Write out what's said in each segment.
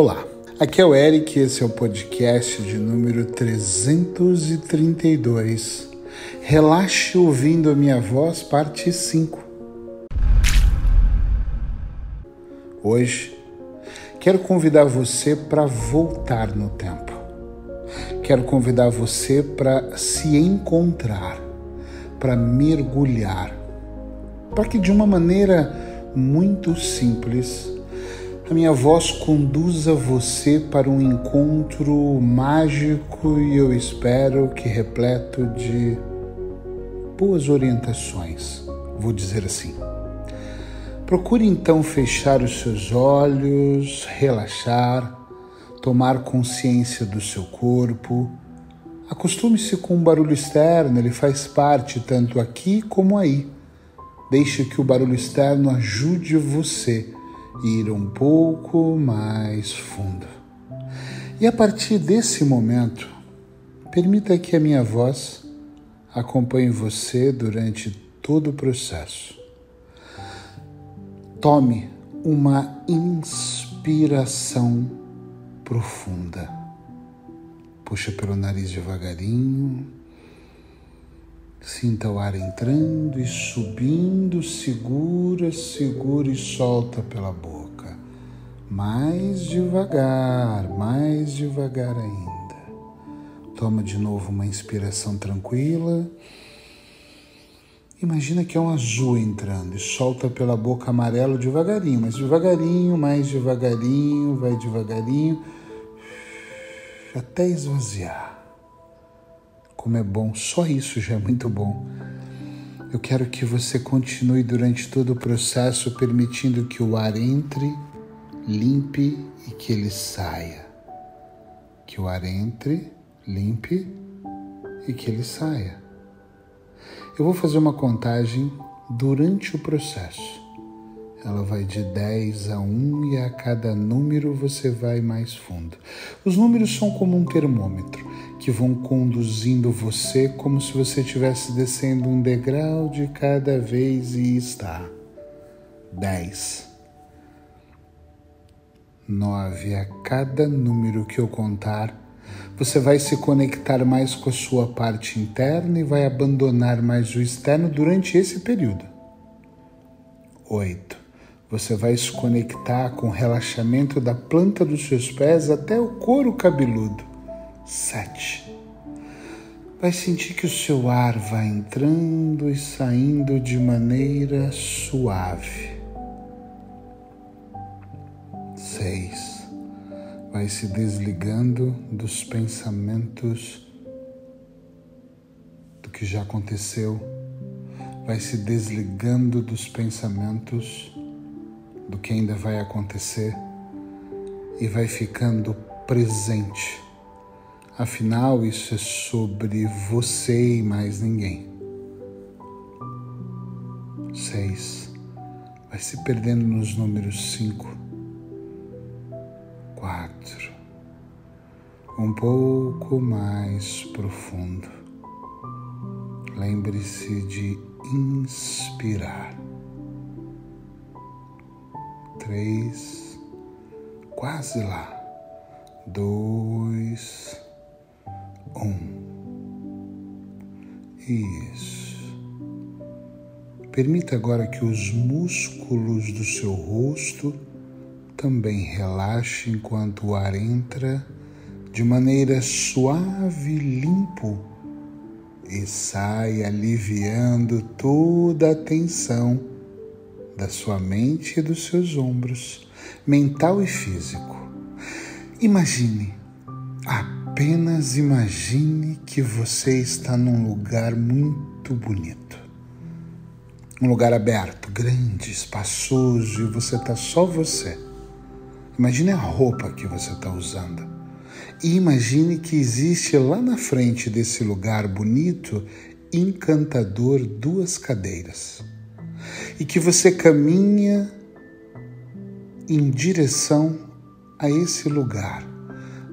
Olá, aqui é o Eric, esse é o podcast de número 332. Relaxe ouvindo a minha voz, parte 5. Hoje quero convidar você para voltar no tempo. Quero convidar você para se encontrar, para mergulhar, para que de uma maneira muito simples a minha voz conduza você para um encontro mágico e eu espero que repleto de boas orientações, vou dizer assim. Procure então fechar os seus olhos, relaxar, tomar consciência do seu corpo. Acostume-se com o barulho externo, ele faz parte tanto aqui como aí. Deixe que o barulho externo ajude você ir um pouco mais fundo. E a partir desse momento, permita que a minha voz acompanhe você durante todo o processo. Tome uma inspiração profunda. Puxa pelo nariz devagarinho. Sinta o ar entrando e subindo, segura, segura e solta pela boca. Mais devagar, mais devagar ainda. Toma de novo uma inspiração tranquila. Imagina que é um azul entrando e solta pela boca amarelo devagarinho, mas devagarinho, mais devagarinho, vai devagarinho, até esvaziar. Como é bom, só isso já é muito bom. Eu quero que você continue durante todo o processo permitindo que o ar entre, limpe e que ele saia. Que o ar entre, limpe e que ele saia. Eu vou fazer uma contagem durante o processo. Ela vai de 10 a 1 e a cada número você vai mais fundo. Os números são como um termômetro que vão conduzindo você como se você estivesse descendo um degrau de cada vez e está. 10. 9. A cada número que eu contar, você vai se conectar mais com a sua parte interna e vai abandonar mais o externo durante esse período. 8 você vai se conectar com o relaxamento da planta dos seus pés até o couro cabeludo. Sete. Vai sentir que o seu ar vai entrando e saindo de maneira suave. Seis. Vai se desligando dos pensamentos do que já aconteceu. Vai se desligando dos pensamentos do que ainda vai acontecer e vai ficando presente. Afinal, isso é sobre você e mais ninguém. 6. Vai se perdendo nos números 5, 4. Um pouco mais profundo. Lembre-se de inspirar. 3. Quase lá. 2 um. Isso. Permita agora que os músculos do seu rosto também relaxem enquanto o ar entra de maneira suave e limpo e sai aliviando toda a tensão da sua mente e dos seus ombros, mental e físico. Imagine a apenas imagine que você está num lugar muito bonito. Um lugar aberto, grande, espaçoso e você está só você. Imagine a roupa que você está usando. E imagine que existe lá na frente desse lugar bonito, encantador, duas cadeiras e que você caminha em direção a esse lugar,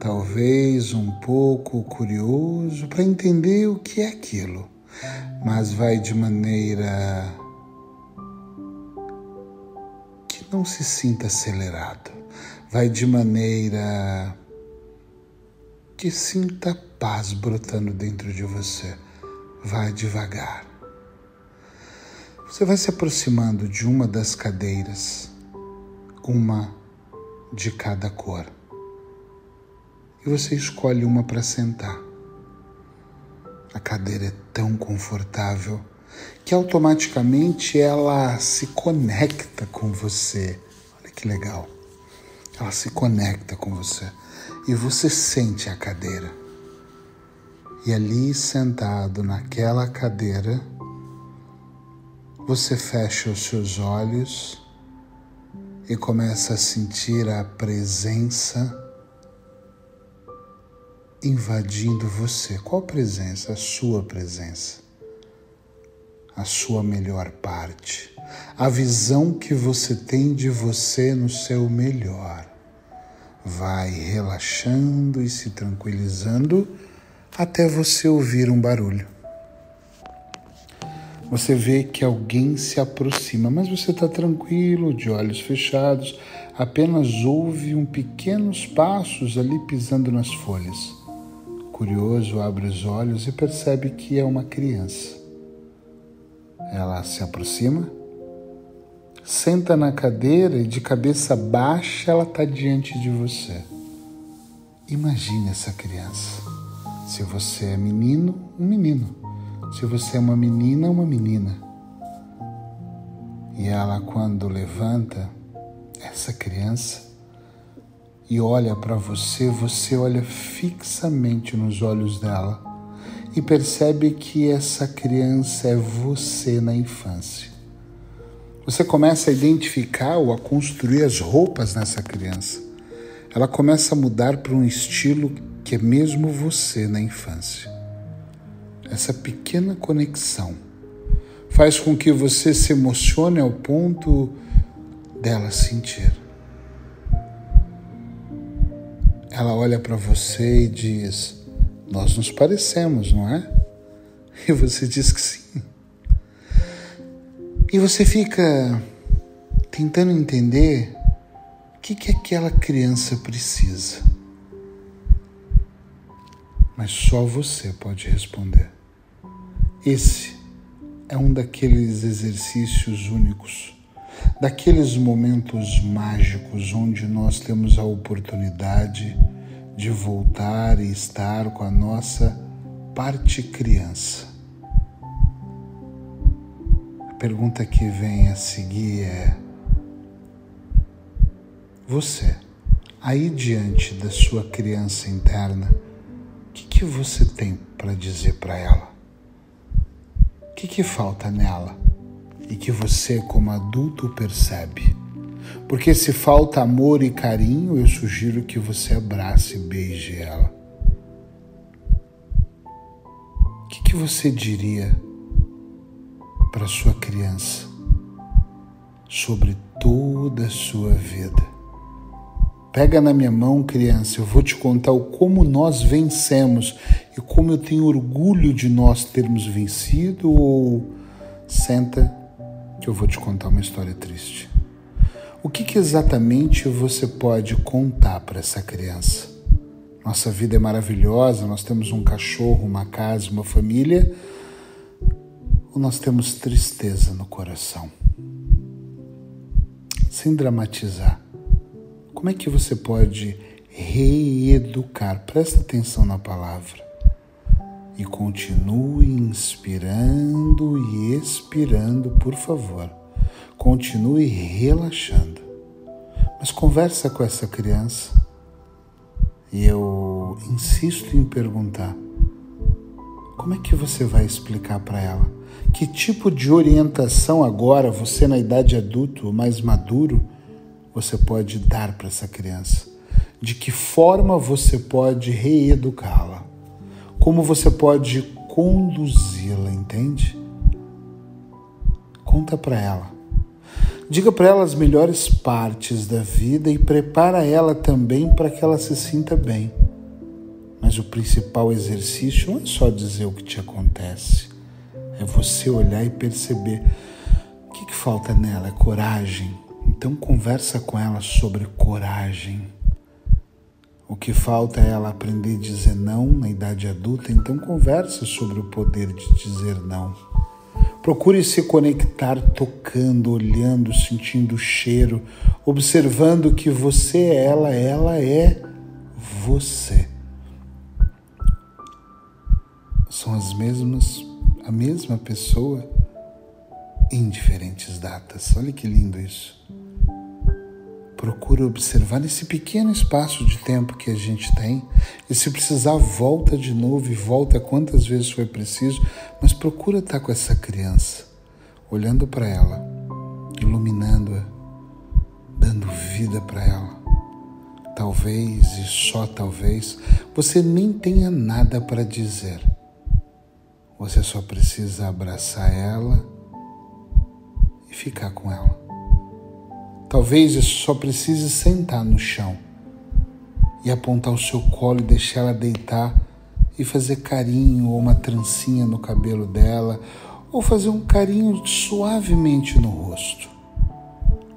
talvez um pouco curioso para entender o que é aquilo, mas vai de maneira que não se sinta acelerado. vai de maneira que sinta paz brotando dentro de você. Vai devagar. Você vai se aproximando de uma das cadeiras, uma de cada cor. E você escolhe uma para sentar. A cadeira é tão confortável que automaticamente ela se conecta com você. Olha que legal. Ela se conecta com você e você sente a cadeira. E ali sentado naquela cadeira, você fecha os seus olhos e começa a sentir a presença invadindo você. Qual presença? A sua presença. A sua melhor parte. A visão que você tem de você no seu melhor. Vai relaxando e se tranquilizando até você ouvir um barulho. Você vê que alguém se aproxima, mas você está tranquilo, de olhos fechados, apenas ouve um pequenos passos ali pisando nas folhas. Curioso, abre os olhos e percebe que é uma criança. Ela se aproxima, senta na cadeira e de cabeça baixa ela está diante de você. Imagine essa criança. Se você é menino, um menino. Se você é uma menina, uma menina. E ela, quando levanta essa criança e olha para você, você olha fixamente nos olhos dela e percebe que essa criança é você na infância. Você começa a identificar ou a construir as roupas nessa criança. Ela começa a mudar para um estilo que é mesmo você na infância essa pequena conexão faz com que você se emocione ao ponto dela sentir. Ela olha para você e diz: Nós nos parecemos, não é? E você diz que sim. E você fica tentando entender o que, que aquela criança precisa. Mas só você pode responder. Esse é um daqueles exercícios únicos, daqueles momentos mágicos onde nós temos a oportunidade de voltar e estar com a nossa parte criança. A pergunta que vem a seguir é: você, aí diante da sua criança interna, o que, que você tem para dizer para ela? que, que falta nela e que você, como adulto, percebe? Porque se falta amor e carinho, eu sugiro que você abrace e beije ela. O que, que você diria para sua criança sobre toda a sua vida? Pega na minha mão, criança, eu vou te contar o como nós vencemos e como eu tenho orgulho de nós termos vencido, ou senta que eu vou te contar uma história triste. O que, que exatamente você pode contar para essa criança? Nossa vida é maravilhosa, nós temos um cachorro, uma casa, uma família, ou nós temos tristeza no coração? Sem dramatizar, como é que você pode reeducar? Presta atenção na palavra e continue inspirando e expirando, por favor. Continue relaxando. Mas conversa com essa criança e eu insisto em perguntar: como é que você vai explicar para ela? Que tipo de orientação agora, você na idade adulta, mais maduro, você pode dar para essa criança? De que forma você pode reeducá-la? Como você pode conduzi-la, entende? Conta para ela. Diga para ela as melhores partes da vida e prepara ela também para que ela se sinta bem. Mas o principal exercício não é só dizer o que te acontece, é você olhar e perceber o que, que falta nela, é coragem. Então conversa com ela sobre coragem. O que falta é ela aprender a dizer não na idade adulta, então conversa sobre o poder de dizer não. Procure se conectar tocando, olhando, sentindo o cheiro, observando que você é ela, ela é você. São as mesmas, a mesma pessoa em diferentes datas. Olha que lindo isso. Procura observar nesse pequeno espaço de tempo que a gente tem. E se precisar, volta de novo e volta quantas vezes foi preciso. Mas procura estar com essa criança, olhando para ela, iluminando-a, dando vida para ela. Talvez e só talvez você nem tenha nada para dizer. Você só precisa abraçar ela e ficar com ela. Talvez você só precise sentar no chão e apontar o seu colo e deixar ela deitar e fazer carinho ou uma trancinha no cabelo dela ou fazer um carinho suavemente no rosto.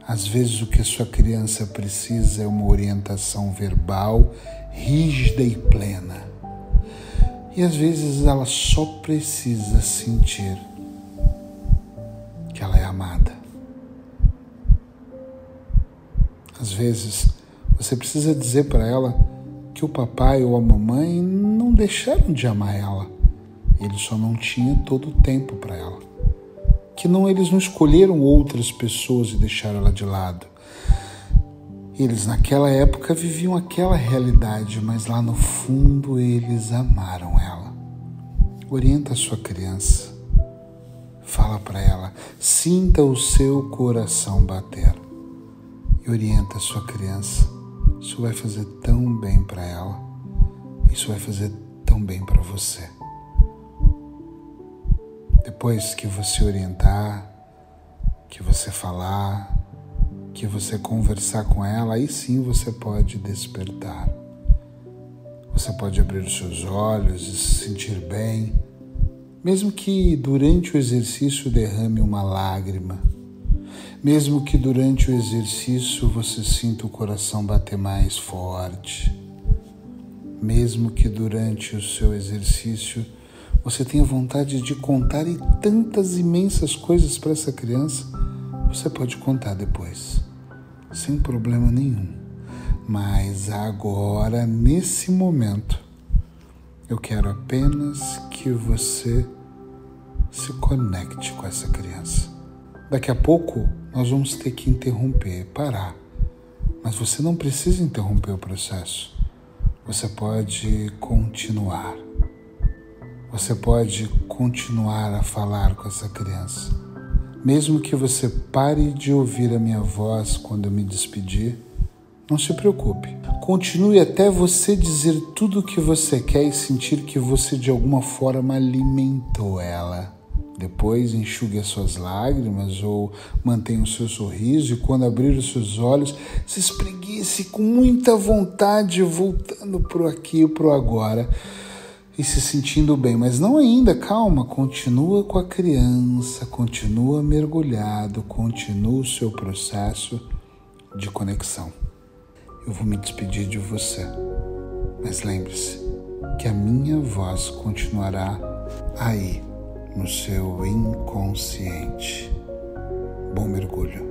Às vezes o que a sua criança precisa é uma orientação verbal rígida e plena. E às vezes ela só precisa sentir que ela é amada. Às vezes você precisa dizer para ela que o papai ou a mamãe não deixaram de amar ela. Eles só não tinham todo o tempo para ela. Que não eles não escolheram outras pessoas e deixaram ela de lado. Eles naquela época viviam aquela realidade, mas lá no fundo eles amaram ela. Orienta a sua criança. Fala para ela, sinta o seu coração bater. Orienta a sua criança. Isso vai fazer tão bem para ela. Isso vai fazer tão bem para você. Depois que você orientar, que você falar, que você conversar com ela, aí sim você pode despertar. Você pode abrir os seus olhos e se sentir bem mesmo que durante o exercício derrame uma lágrima, mesmo que durante o exercício você sinta o coração bater mais forte, mesmo que durante o seu exercício você tenha vontade de contar e tantas imensas coisas para essa criança, você pode contar depois, sem problema nenhum. Mas agora, nesse momento, eu quero apenas que você se conecte com essa criança. Daqui a pouco nós vamos ter que interromper, parar. Mas você não precisa interromper o processo. Você pode continuar. Você pode continuar a falar com essa criança. Mesmo que você pare de ouvir a minha voz quando eu me despedir, não se preocupe. Continue até você dizer tudo o que você quer e sentir que você de alguma forma alimentou ela. Depois enxugue as suas lágrimas ou mantenha o seu sorriso e quando abrir os seus olhos, se espreguice com muita vontade, voltando para o aqui e para o agora e se sentindo bem. Mas não ainda, calma, continua com a criança, continua mergulhado, continua o seu processo de conexão eu vou me despedir de você. Mas lembre-se que a minha voz continuará aí no seu inconsciente. Bom mergulho.